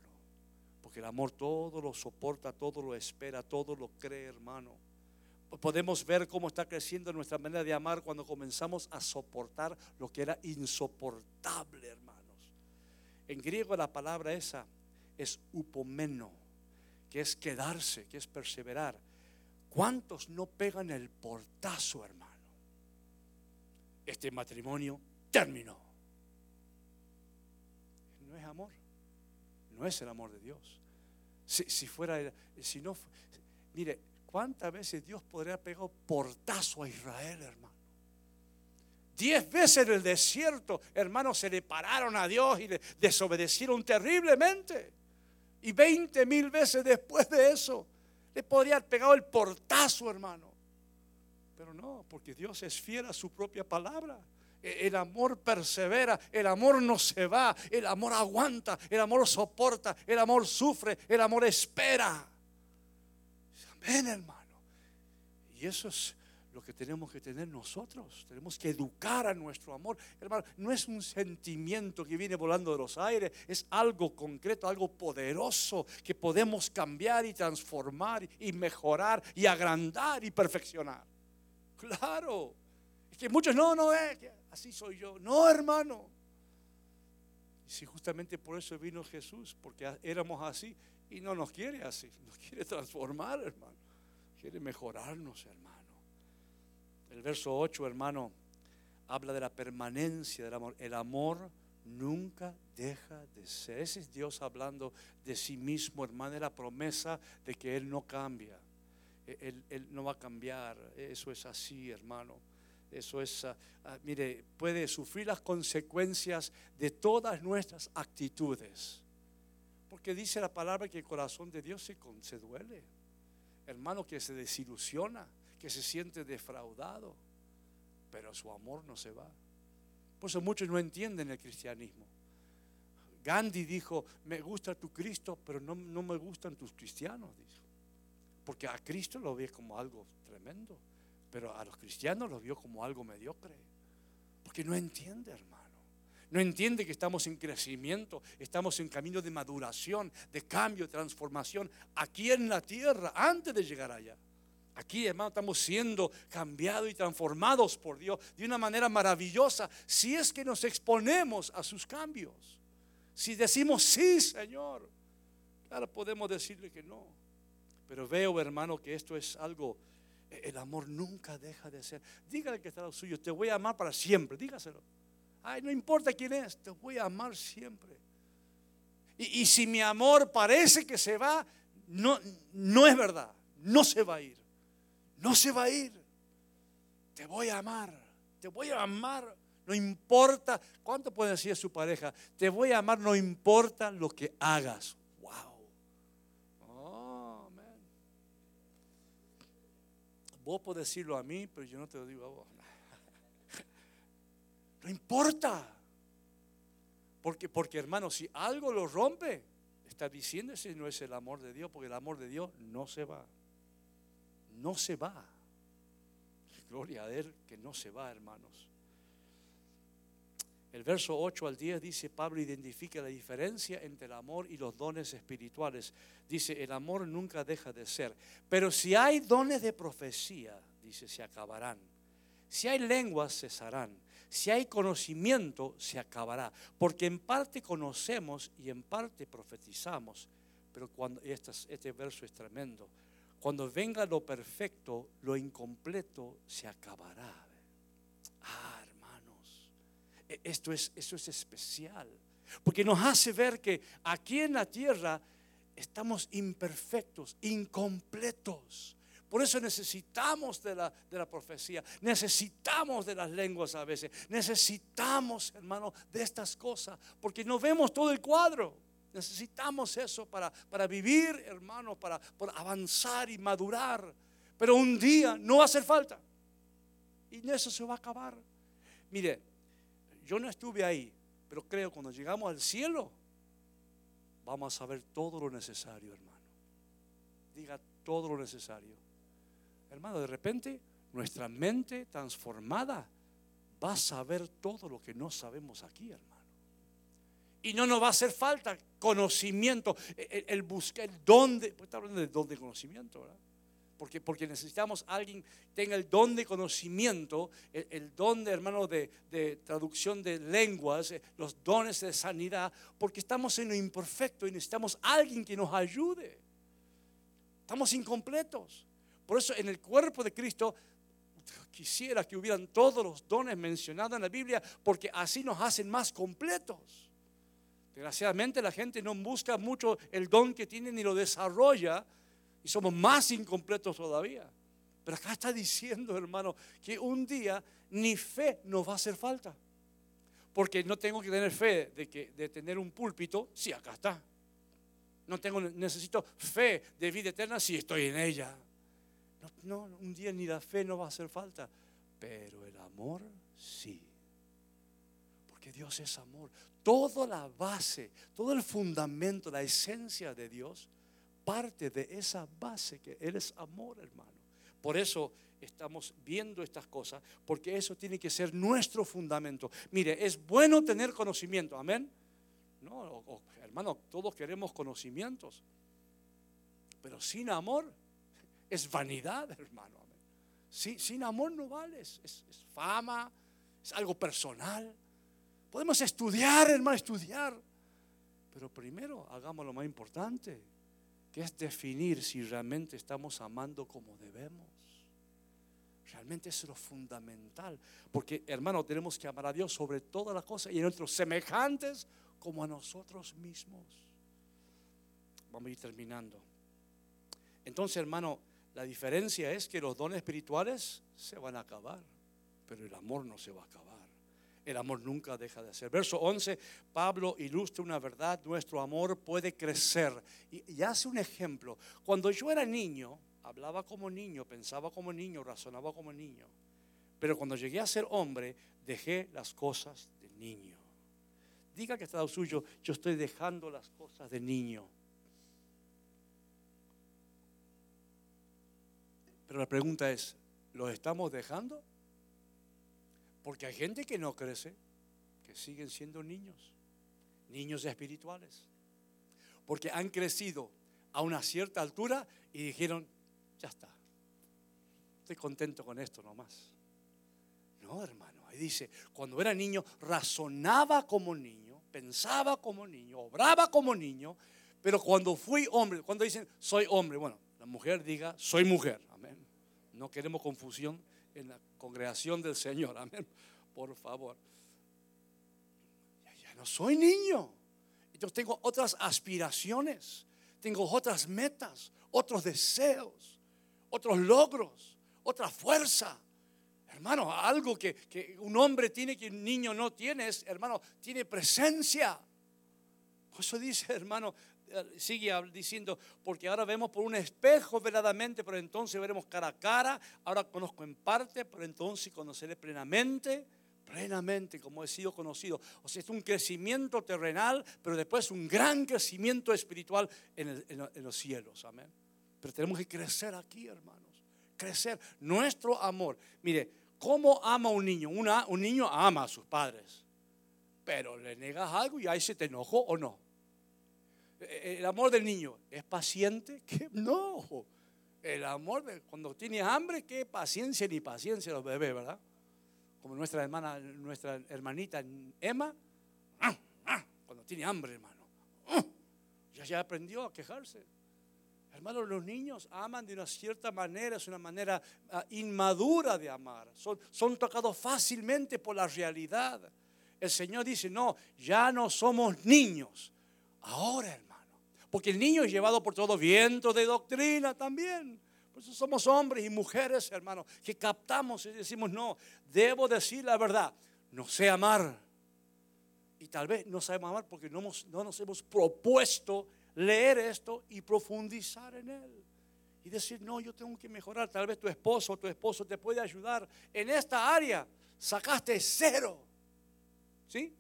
Porque el amor todo lo soporta, todo lo espera, todo lo cree, hermano. podemos ver cómo está creciendo nuestra manera de amar cuando comenzamos a soportar lo que era insoportable, hermanos. En griego la palabra esa es upomeno, que es quedarse, que es perseverar. ¿Cuántos no pegan el portazo, hermano? Este matrimonio terminó. No es amor, no es el amor de Dios. Si, fuera, si no, mire, ¿cuántas veces Dios podría pegar portazo a Israel, hermano? Diez veces en el desierto, hermanos, se le pararon a Dios y le desobedecieron terriblemente. Y veinte mil veces después de eso, le podría haber pegado el portazo, hermano. Pero no, porque Dios es fiel a su propia palabra. E, el amor persevera, el amor no se va, el amor aguanta, el amor soporta, el amor sufre, el amor espera. Amén, hermano. Y eso es lo que tenemos que tener nosotros. Tenemos que educar a nuestro amor. Hermano, no es un sentimiento que viene volando de los aires, es algo concreto, algo poderoso que podemos cambiar y transformar y mejorar y agrandar y perfeccionar. Claro. Es que muchos no, no es, así soy yo. No, hermano. Y si justamente por eso vino Jesús, porque éramos así y no nos quiere así, nos quiere transformar, hermano. Quiere mejorarnos, hermano. El verso 8, hermano, habla de la permanencia del amor. El amor nunca deja de ser. Ese es Dios hablando de sí mismo, hermano, de la promesa de que Él no cambia. E, él, no va a cambiar. Eso es así, hermano. Eso es, ah, ah, mire, puede sufrir las consecuencias de todas nuestras actitudes. Porque dice la palabra que el corazón de Dios se, se duele. Hermano, que se desilusiona que se siente defraudado, pero su amor no se va. Por eso muchos no entienden el cristianismo. Gandhi dijo, me gusta tu Cristo, pero no, me gustan tus cristianos, dijo. Porque a Cristo lo ve como algo tremendo, pero a los cristianos lo vio como algo mediocre. Porque no entiende, hermano. No entiende que estamos en crecimiento, estamos en camino de maduración, de cambio, de transformación, aquí en la tierra, antes de llegar allá. Aquí, hermano, estamos siendo cambiados y transformados por Dios de una manera maravillosa si es que nos exponemos a sus cambios. Si decimos sí, Señor, claro, podemos decirle que no. Pero veo, hermano, que esto es algo, el amor nunca deja de ser. Dígale que está lo suyo, te voy a amar para siempre, dígaselo. Ay, no importa quién es, te voy a amar siempre. Y, y si mi amor parece que se va, no, no es verdad, no se va a ir no se va a ir. Te voy a amar, te voy a amar. No importa, ¿cuánto puede decir a su pareja? Te voy a amar, no importa lo que hagas. Wow. Oh, Vos podés decirlo a mí, pero yo no te lo digo a vos. (laughs) No importa. Porque, porque hermano, si algo lo rompe, está diciendo ese no es el amor de Dios, porque el amor de Dios no se va no se va. Gloria a Él que no se va, hermanos. El verso 8 al 10 dice, Pablo identifica la diferencia entre el amor y los dones espirituales. Dice, el amor nunca deja de ser. Pero si hay dones de profecía, dice, se acabarán. Si hay lenguas, cesarán. Si hay conocimiento, se acabará. Porque en parte conocemos y en parte profetizamos. Pero cuando, este, este verso es tremendo. Cuando venga lo perfecto, lo incompleto se acabará. Ah, hermanos, e, esto es, esto es especial. Porque nos hace ver que aquí en la tierra estamos imperfectos, incompletos. Por eso necesitamos de la, de la profecía, necesitamos de las lenguas a veces, necesitamos, hermano, de estas cosas, porque no vemos todo el cuadro. Necesitamos eso para, para vivir, hermano, para, avanzar y madurar. Pero un día no va a hacer falta. Y eso se va a acabar. Mire, yo no estuve ahí, pero creo cuando llegamos al cielo, vamos a saber todo lo necesario, hermano. Diga todo lo necesario. Hermano, de repente nuestra mente transformada va a saber todo lo que no sabemos aquí, hermano y no nos va a hacer falta conocimiento, el, buscar, el dónde, pues está hablando de don de conocimiento, ¿verdad? Porque, porque necesitamos alguien que tenga el don de conocimiento, el, don de hermano de, de, traducción de lenguas, los dones de sanidad, porque estamos en lo imperfecto y necesitamos alguien que nos ayude. Estamos incompletos. Por eso en el cuerpo de Cristo quisiera que hubieran todos los dones mencionados en la Biblia, porque así nos hacen más completos. Desgraciadamente la gente no busca mucho el don que tiene ni lo desarrolla y somos más incompletos todavía. Pero acá está diciendo, hermano, que un día ni fe nos va a hacer falta. Porque no tengo que tener fe de, que, de tener un púlpito, sí, acá está. No tengo, necesito fe de vida eterna si estoy en ella. No, un día ni la fe no va a hacer falta, pero el amor sí. Porque Dios es amor. Toda la base, todo el fundamento, la esencia de Dios parte de esa base que Él es amor, hermano. Por eso estamos viendo estas cosas, porque eso tiene que ser nuestro fundamento. Mire, es bueno tener conocimiento, amén. No, hermano, todos queremos conocimientos, pero sin amor es vanidad, hermano. Sin, amor no vale, es, fama, es algo personal. Podemos estudiar, hermano, estudiar. Pero primero hagamos lo más importante, que es definir si realmente estamos amando como debemos. Realmente es lo fundamental. Porque, hermano, tenemos que amar a Dios sobre todas las cosas y a nuestros semejantes como a nosotros mismos. Vamos a ir terminando. Entonces, hermano, la diferencia es que los dones espirituales se van a acabar, pero el amor no se va a acabar. El amor nunca deja de ser. Verso 11, Pablo ilustra una verdad, nuestro amor puede crecer. Y, hace un ejemplo. Cuando yo era niño, hablaba como niño, pensaba como niño, razonaba como niño. Pero cuando llegué a ser hombre, dejé las cosas de niño. Diga que está suyo, yo estoy dejando las cosas de niño. Pero la pregunta es, ¿los estamos dejando? Porque hay gente que no crece, que siguen siendo niños, niños espirituales. Porque han crecido a una cierta altura y dijeron, ya está, estoy contento con esto nomás. No, hermano, ahí dice, cuando era niño razonaba como niño, pensaba como niño, obraba como niño, pero cuando fui hombre, cuando dicen soy hombre, bueno, la mujer diga soy mujer. No queremos confusión en la congregación del Señor. Amén. Por favor. Ya, no soy niño. Yo tengo otras aspiraciones. Tengo otras metas, otros deseos, otros logros, otra fuerza. Hermano, algo que, que un hombre tiene que un niño no tiene es, hermano, tiene presencia. Por eso dice, hermano, sigue diciendo, porque ahora vemos por un espejo verdaderamente, pero entonces veremos cara a cara, ahora conozco en parte, pero entonces conoceré plenamente, plenamente como he sido conocido. O sea, es un crecimiento terrenal, pero después un gran crecimiento espiritual en, en los cielos, amén. Pero tenemos que crecer aquí, hermanos, crecer nuestro amor. Mire, ¿cómo ama un niño? Una, un niño ama a sus padres, pero le negas algo y ahí se te enojó o no. Eh, el amor del niño es paciente. (laughs) ¿Qué? No. El amor cuando tiene hambre, qué paciencia ni paciencia los bebés, ¿verdad? Como nuestra hermana, nuestra hermanita Emma, cuando tiene hambre, hermano, ya ya aprendió a quejarse. Hermano, los niños aman de una cierta manera, es una manera ah, inmadura de amar. Son, son tocados fácilmente por la realidad. El Señor dice, no, ya no somos niños. Ahora, porque el niño es llevado por todo viento de doctrina también. Por eso somos hombres y mujeres, hermanos, que captamos y decimos, no, debo decir la verdad. No sé amar. Y tal vez no sabemos amar porque no, no nos hemos propuesto leer esto y profundizar en él. Y decir, no, yo tengo que mejorar. Tal vez tu esposo o tu esposo te puede ayudar. En esta área sacaste cero. ¿Sí?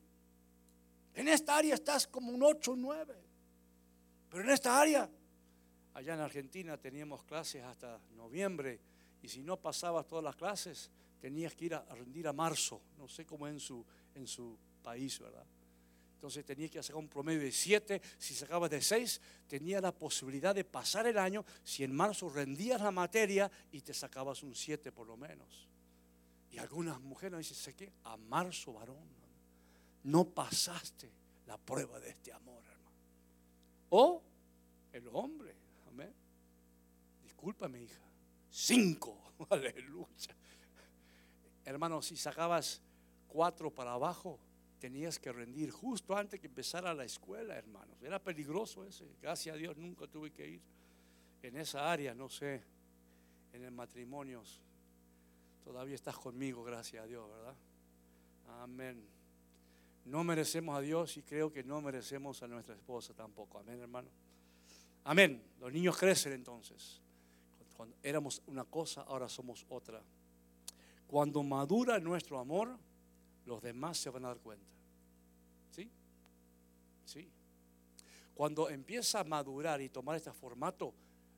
En esta área estás como un 8 o 9. Pero en esta área, allá en Argentina teníamos clases hasta noviembre y si no pasabas todas las clases, tenías que ir a, rendir a marzo. No sé cómo es en su, en su país, ¿verdad? Entonces tenía que sacar un promedio de 7. Si sacabas de 6, tenía la posibilidad de pasar el año si en marzo rendías la materia y te sacabas un 7 por lo menos. Y algunas mujeres dicen, ¿qué? A marzo, varón, no pasaste la prueba de este amor, hermano. O el hombre, amén. Discúlpame, hija. 5, (laughs) aleluya. Hermano, si sacabas 4 para abajo, tenías que rendir justo antes que empezara la escuela, hermanos. Era peligroso ese. Gracias a Dios nunca tuve que ir en esa área, no sé, en el matrimonio. Todavía estás conmigo, gracias a Dios, ¿verdad? Amén. No merecemos a Dios y creo que no merecemos a nuestra esposa tampoco. Amén, hermano. Amén. Los niños crecen entonces. Cuando éramos una cosa, ahora somos otra. Cuando madura nuestro amor, los demás se van a dar cuenta. ¿Sí? Sí. Cuando empieza a madurar y tomar este formato,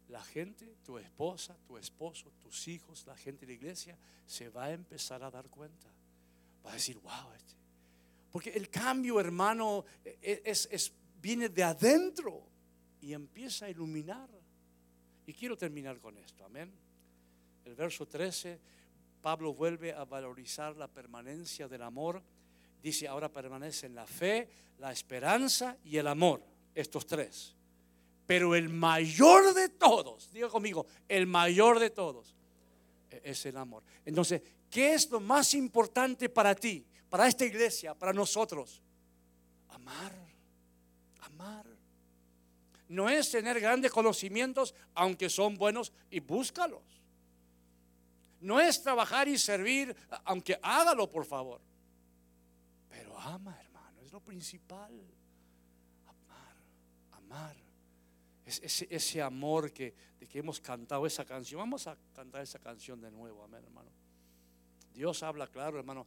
la gente, tu esposa, tu esposo, tus hijos, la gente de la iglesia, se va a empezar a dar cuenta. Va a decir, wow, este. Porque el cambio, hermano, e, e, es, viene de adentro y empieza a iluminar. Y quiero terminar con esto, amén. El verso 13 Pablo vuelve a valorizar la permanencia del amor. Dice, ahora permanecen la fe, la esperanza y el amor, estos tres. Pero el mayor de todos, diga conmigo, el mayor de todos e-, es el amor. Entonces, ¿qué es lo más importante para ti, para esta iglesia, para nosotros? Amar, amar. No es tener grandes conocimientos, aunque son buenos, y búscalos. No es trabajar y servir, aunque hágalo por favor. Pero ama, hermano, es lo principal. Amar, amar. Es ese, amor que, de que hemos cantado esa canción. Vamos a cantar esa canción de nuevo, amén, hermano. Dios habla claro, hermano.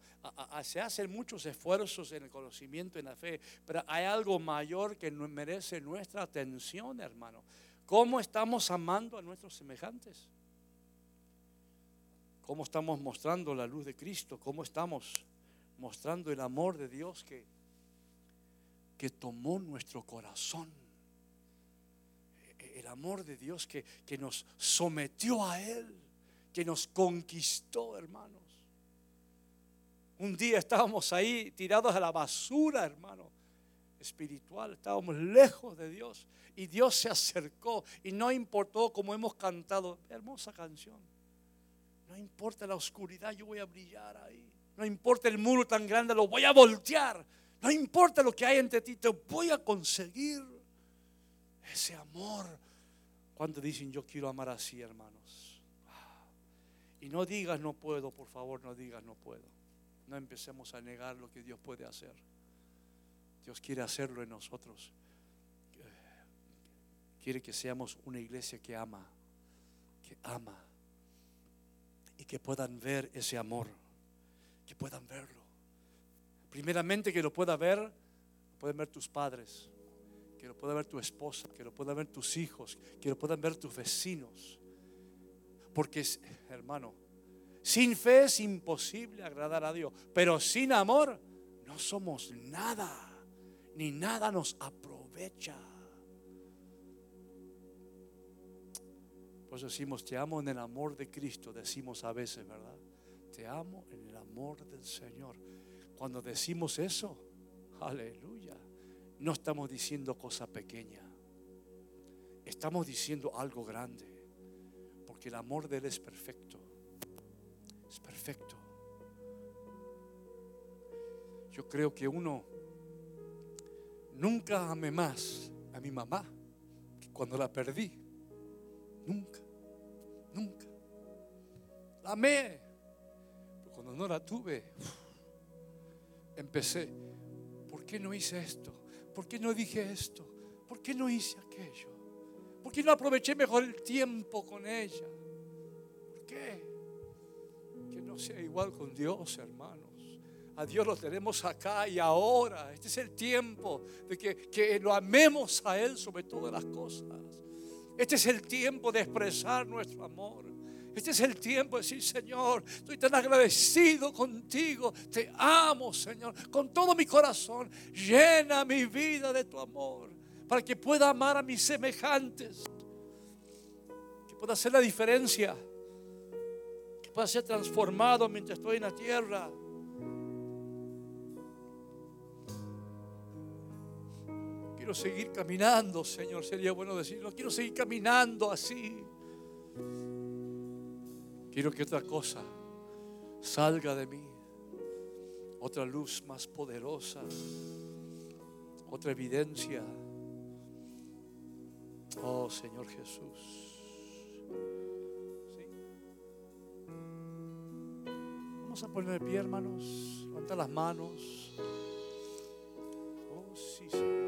se hacen muchos esfuerzos en el conocimiento, en la fe, pero hay algo mayor que merece nuestra atención, hermano. ¿Cómo estamos amando a nuestros semejantes? cómo estamos mostrando la luz de Cristo, cómo estamos mostrando el amor de Dios que, que tomó nuestro corazón. El amor de Dios que, que nos sometió a Él, que nos conquistó, hermanos. Un día estábamos ahí tirados a la basura, hermano, espiritual, estábamos lejos de Dios y Dios se acercó y no importó como hemos cantado, hermosa canción no importa la oscuridad, yo voy a brillar ahí. No importa el muro tan grande, lo voy a voltear. No importa lo que hay entre ti, te voy a conseguir ese amor. Cuando dicen yo quiero amar así, hermanos. Y no digas no puedo, por favor, no digas no puedo. No empecemos a negar lo que Dios puede hacer. Dios quiere hacerlo en nosotros. Quiere que seamos una iglesia que ama, que ama y que puedan ver ese amor, que puedan verlo. Primeramente que lo pueda ver, pueden ver tus padres, que lo pueda ver tu esposa, que lo puedan ver tus hijos, que lo puedan ver tus vecinos. Porque, hermano, sin fe es imposible agradar a Dios, pero sin amor no somos nada, ni nada nos aprovecha. Por eso decimos, te amo en el amor de Cristo, decimos a veces, ¿verdad? Te amo en el amor del Señor. Cuando decimos eso, aleluya, no estamos diciendo cosa pequeña. Estamos diciendo algo grande. Porque el amor de Él es perfecto. Es perfecto. Yo creo que uno nunca ame más a mi mamá que cuando la perdí. Nunca, nunca. La amé. Pero cuando no la tuve, empecé, ¿por qué no hice esto? ¿Por qué no dije esto? ¿Por qué no hice aquello? ¿Por qué no aproveché mejor el tiempo con ella? ¿Por qué? No sea igual con Dios, hermanos. A Dios lo tenemos acá y ahora. Este es el tiempo de que, que lo amemos a Él sobre todas las cosas. Este es el tiempo de expresar nuestro amor. Este es el tiempo de decir, Señor, estoy tan agradecido contigo. Te amo, Señor, con todo mi corazón. Llena mi vida de tu amor para que pueda amar a mis semejantes. Que pueda hacer la diferencia. Pueda ser transformado mientras estoy en la tierra. Quiero seguir caminando, Señor. Sería bueno decirlo. Quiero seguir caminando así. Quiero que otra cosa salga de mí. Otra luz más poderosa. Otra evidencia. Oh Señor Jesús. Vamos a poner de pie, hermanos. Levanta las manos. Oh, sí, Jesús.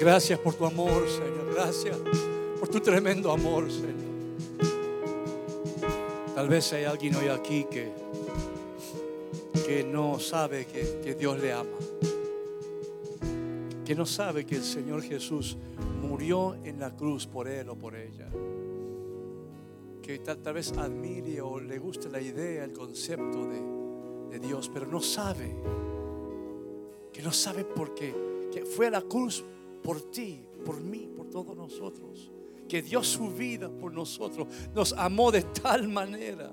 Gracias por tu amor, Señor. Gracias por tu tremendo amor, Señor. Tal vez hay alguien hoy aquí que, que no sabe que, que Dios le ama. Que no sabe que el Señor Jesús murió en la cruz por él o por ella. Que tal, vez admire o le guste la idea, el concepto de, de Dios, pero no sabe. Que no sabe por qué. Que fue a la cruz por ti, por mí, por todos nosotros. Que dio su vida por nosotros. Nos amó de tal manera.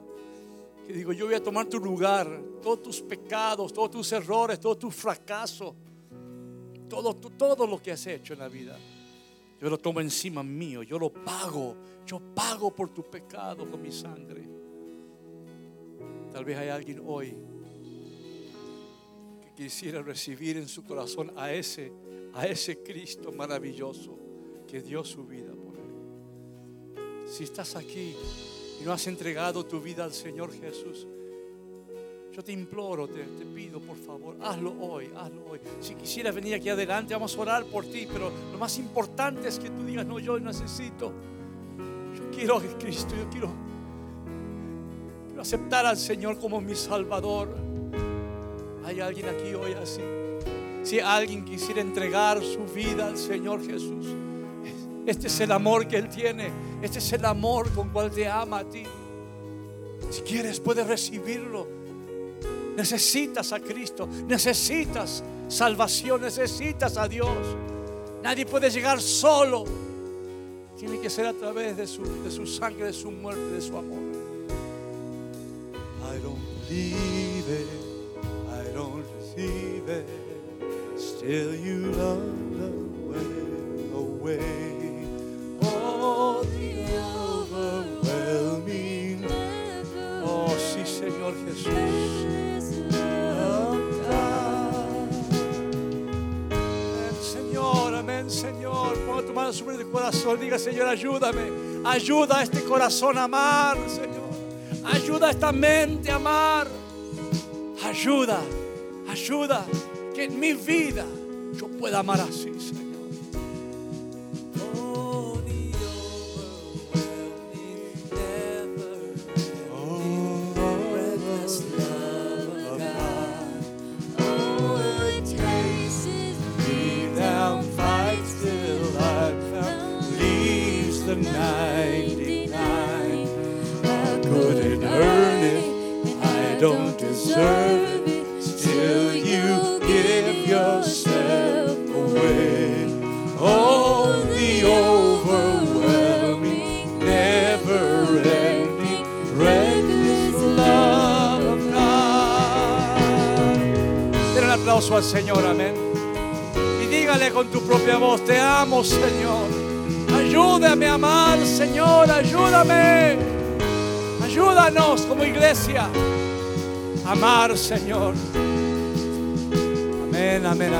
Que digo, yo voy a tomar tu lugar. Todos tus pecados, todos tus errores, todo tu fracaso. Todo, todo lo que has hecho en la vida. Yo lo tomo encima mío. Yo lo pago. Yo pago por tu pecado con mi sangre. Tal vez hay alguien hoy quisiera recibir en su corazón a ese, a ese Cristo maravilloso que dio su vida por él. Si estás aquí y no has entregado tu vida al Señor Jesús, yo te imploro, te, te pido por favor, hazlo hoy, hazlo hoy. Si quisieras venir aquí adelante, vamos a orar por ti, pero lo más importante es que tú digas, no, yo necesito, yo quiero a Cristo, yo quiero, quiero aceptar al Señor como mi Salvador. Hay alguien aquí hoy así. Si alguien quisiera entregar su vida al Señor Jesús, este es el amor que Él tiene. Este es el amor con cual te ama a ti. Si quieres, puedes recibirlo. Necesitas a Cristo, necesitas salvación, necesitas a Dios. Nadie puede llegar solo. Tiene que ser a través de su, de su sangre, de su muerte, de su amor. I don't it. Still you love the way away. Oh. Oh, sí, Señor Jesús. Señor, amén, Señor. Ponga tu mano sobre el corazón. Diga, Señor, ayúdame. Ayuda a este corazón a amar, Señor. Ayuda a esta mente a amar. Ayuda, ayuda. que en mi vida yo pueda amar así, Señor. Oh, Al Señor, amén. Y dígale con tu propia voz, te amo, Señor. Ayúdame a amar, Señor, ayúdame. Ayúdanos como iglesia a amar, Señor. Amén, amén, amén.